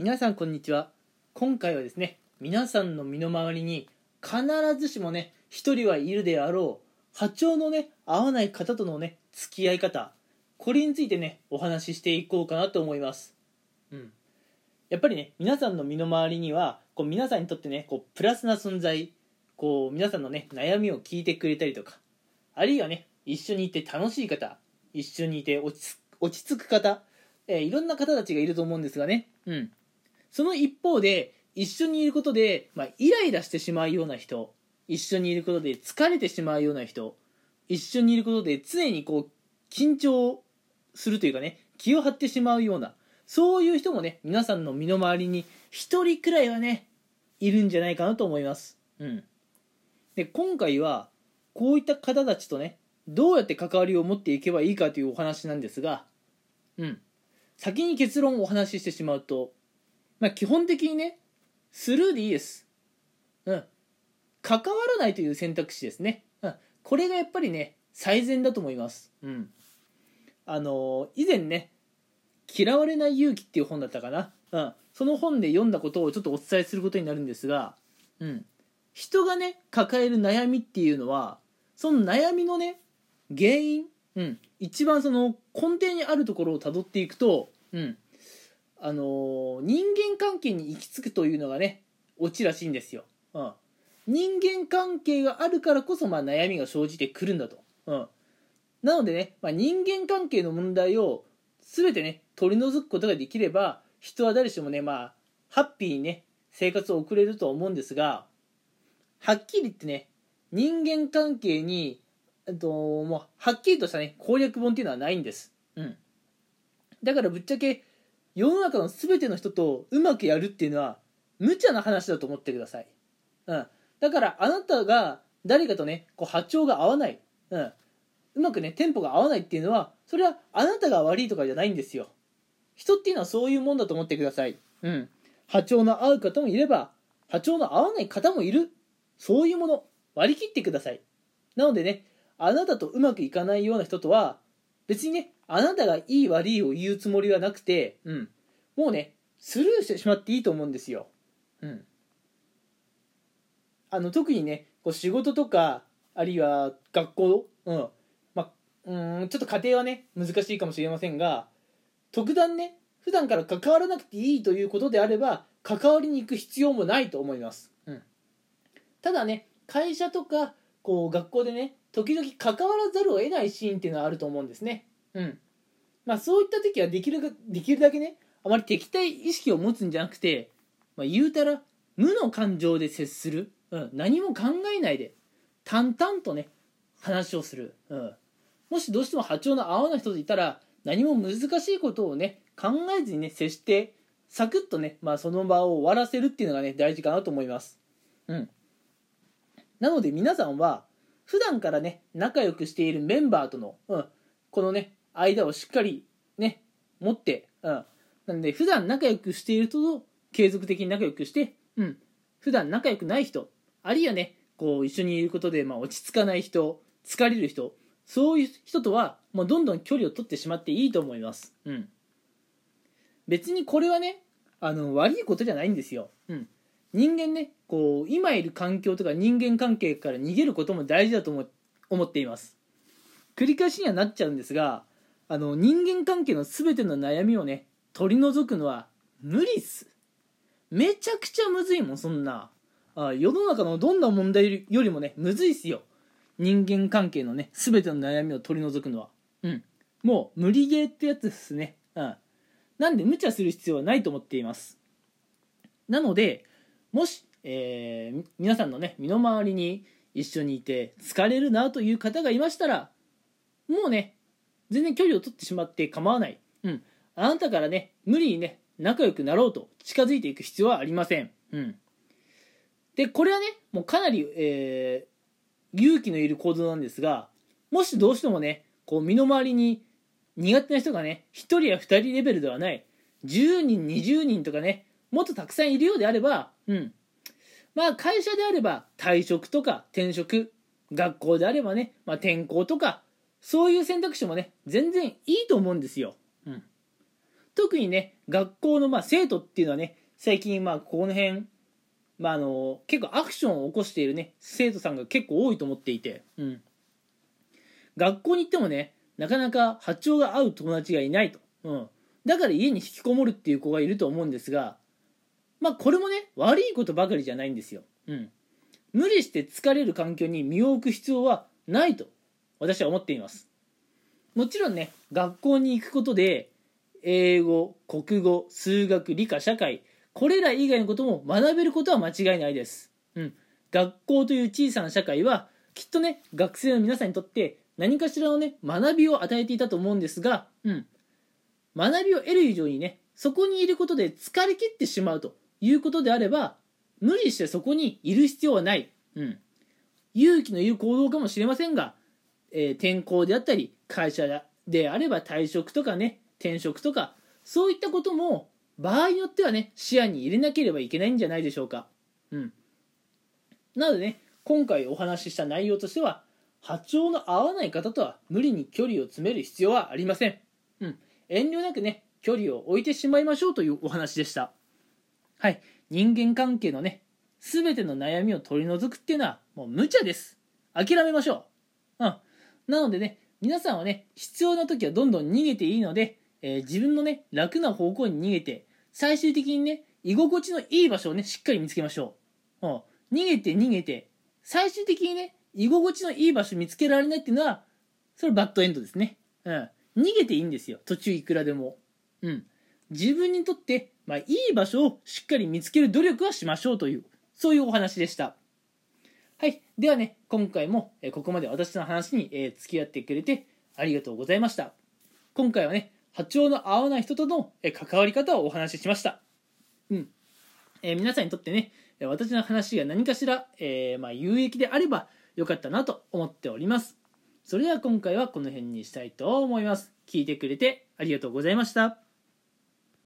皆さんこんにちは。今回はですね皆さんの身の回りに必ずしもね一人はいるであろう波長のね合わない方とのね付き合い方これについてねお話ししていこうかなと思います。うん。やっぱりね皆さんの身の回りにはこう皆さんにとってねこうプラスな存在こう皆さんのね悩みを聞いてくれたりとかあるいはね一緒にいて楽しい方一緒にいて落ち落ち着く方、えーいろんな方たちがいると思うんですがね。うんその一方で一緒にいることで、まあ、イライラしてしまうような人一緒にいることで疲れてしまうような人一緒にいることで常にこう緊張するというかね気を張ってしまうようなそういう人もね皆さんの身の回りに一人くらいはねいるんじゃないかなと思います。うん。で今回はこういった方たちとねどうやって関わりを持っていけばいいかというお話なんですがうん。先に結論をお話ししてしまうとまあ基本的にねスルーでいいです。うん。関わらないという選択肢ですね、うん、これがやっぱりね最善だと思います。うん。あのー以前ね「嫌われない勇気」っていう本だったかな、うん、その本で読んだことをちょっとお伝えすることになるんですが、うん、人がね抱える悩みっていうのはその悩みのね原因、うん、一番その根底にあるところをたどっていくと、うんあのー人間関係に行き着くというのがねオチらしいんですよ、うん、人間関係があるからこそ、まあ、悩みが生じてくるんだと、うん、なのでね、まあ、人間関係の問題を全てね取り除くことができれば人は誰しもねまあハッピーにね生活を送れると思うんですがはっきり言ってね人間関係にえっともうはっきりとしたね攻略本っていうのはないんです。うん。だからぶっちゃけ世の中の全ての人とうまくやるっていうのは無茶な話だと思ってください。うん。だからあなたが誰かとねこう波長が合わない。うん。うまくねテンポが合わないっていうのはそれはあなたが悪いとかじゃないんですよ。人っていうのはそういうもんだと思ってください。うん。波長の合う方もいれば波長の合わない方もいる。そういうもの。割り切ってください。なのでねあなたとうまくいかないような人とは別にねあなたがいい悪いを言うつもりはなくてうん。もうねスルーしてしまっていいと思うんですよ。うん。あの特にねこう仕事とかあるいは学校うん。まうんちょっと家庭はね難しいかもしれませんが特段ね普段から関わらなくていいということであれば関わりに行く必要もないと思います、うん、ただね会社とかこう学校でね時々関わらざるを得ないシーンっていうのはあると思うんですね。うん。まあそういった時はできるできるだけねあまり敵対意識を持つんじゃなくて、まあ、言うたら無の感情で接する、うん、何も考えないで淡々とね話をする、うん、もしどうしても波長の合わない人といたら何も難しいことをね考えずにね接してサクッとね、まあ、その場を終わらせるっていうのがね大事かなと思います。うん。なので皆さんは普段からね仲良くしているメンバーとの、うん、このね間をしっかりね持って、うん、なので普段仲良くしている人と継続的に仲良くして、うん、普段仲良くない人あるいはねこう一緒にいることで、まあ、落ち着かない人疲れる人そういう人とはもうどんどん距離を取ってしまっていいと思います、うん、別にこれはねあの悪いことじゃないんですよ、うん、人間ねこう今いる環境とか人間関係から逃げることも大事だと思思っています。繰り返しにはなっちゃうんですがあの人間関係の全ての悩みをね取り除くのは無理っす。めちゃくちゃむずいもんそんな。あ世の中のどんな問題よりもねむずいっすよ。人間関係のね全ての悩みを取り除くのは。うん。もう無理ゲーってやつですね。うん。なんで無茶する必要はないと思っています。なのでもし、えー皆さんのね身の回りに一緒にいて疲れるなという方がいましたらもうね全然距離を取ってしまって構わない、うん、あなたからね無理にね仲良くなろうと近づいていく必要はありません、うん、でこれはねもうかなり、えー勇気のいる行動なんですがもしどうしてもねこう身の回りに苦手な人がね1人や2人レベルではない。10人20人とかねもっとたくさんいるようであればうん。まあ会社であれば退職とか転職学校であればね、まあ、転校とかそういう選択肢もね全然いいと思うんですよ、うん、特にね学校のまあ生徒っていうのはね最近まあこの辺、まあ、あの結構アクションを起こしているね生徒さんが結構多いと思っていて、うん、学校に行ってもねなかなか波長が合う友達がいないと、うん、だから家に引きこもるっていう子がいると思うんですがまあこれもね悪いことばかりじゃないんですよ、うん、無理して疲れる環境に身を置く必要はないと私は思っています。もちろんね学校に行くことで英語国語数学理科社会これら以外のことも学べることは間違いないです、うん、学校という小さな社会はきっとね学生の皆さんにとって何かしらのね学びを与えていたと思うんですが、うん、学びを得る以上にねそこにいることで疲れ切ってしまうということであれば無理してそこにいる必要はない、うん、勇気のいる行動かもしれませんが、えー、転校であったり会社であれば退職とかね転職とかそういったことも場合によってはね視野に入れなければいけないんじゃないでしょうかうんなのでね今回お話しした内容としては波長の合わない方とは無理に距離を詰める必要はありません。うん。遠慮なくね、距離を置いてしまいましょうというお話でした。はい。人間関係のね、すべての悩みを取り除くっていうのはもう無茶です。諦めましょう。うん。なのでね、皆さんはね、必要な時はどんどん逃げていいので、えー、自分のね、楽な方向に逃げて、最終的にね、居心地のいい場所をね、しっかり見つけましょう。うん。逃げて逃げて、最終的にね、居心地のいい場所見つけられないっていうのは、それバッドエンドですね。うん。逃げていいんですよ。途中いくらでも。うん。自分にとって、まあ、いい場所をしっかり見つける努力はしましょうという、そういうお話でした。はい。ではね、今回も、ここまで私の話に、付き合ってくれてありがとうございました。今回はね、波長の合わない人との、関わり方をお話ししました。うん。えー、皆さんにとってね、私の話が何かしら、えー、まあ、有益であれば、良かったなと思っております。それでは今回はこの辺にしたいと思います。聞いてくれてありがとうございました。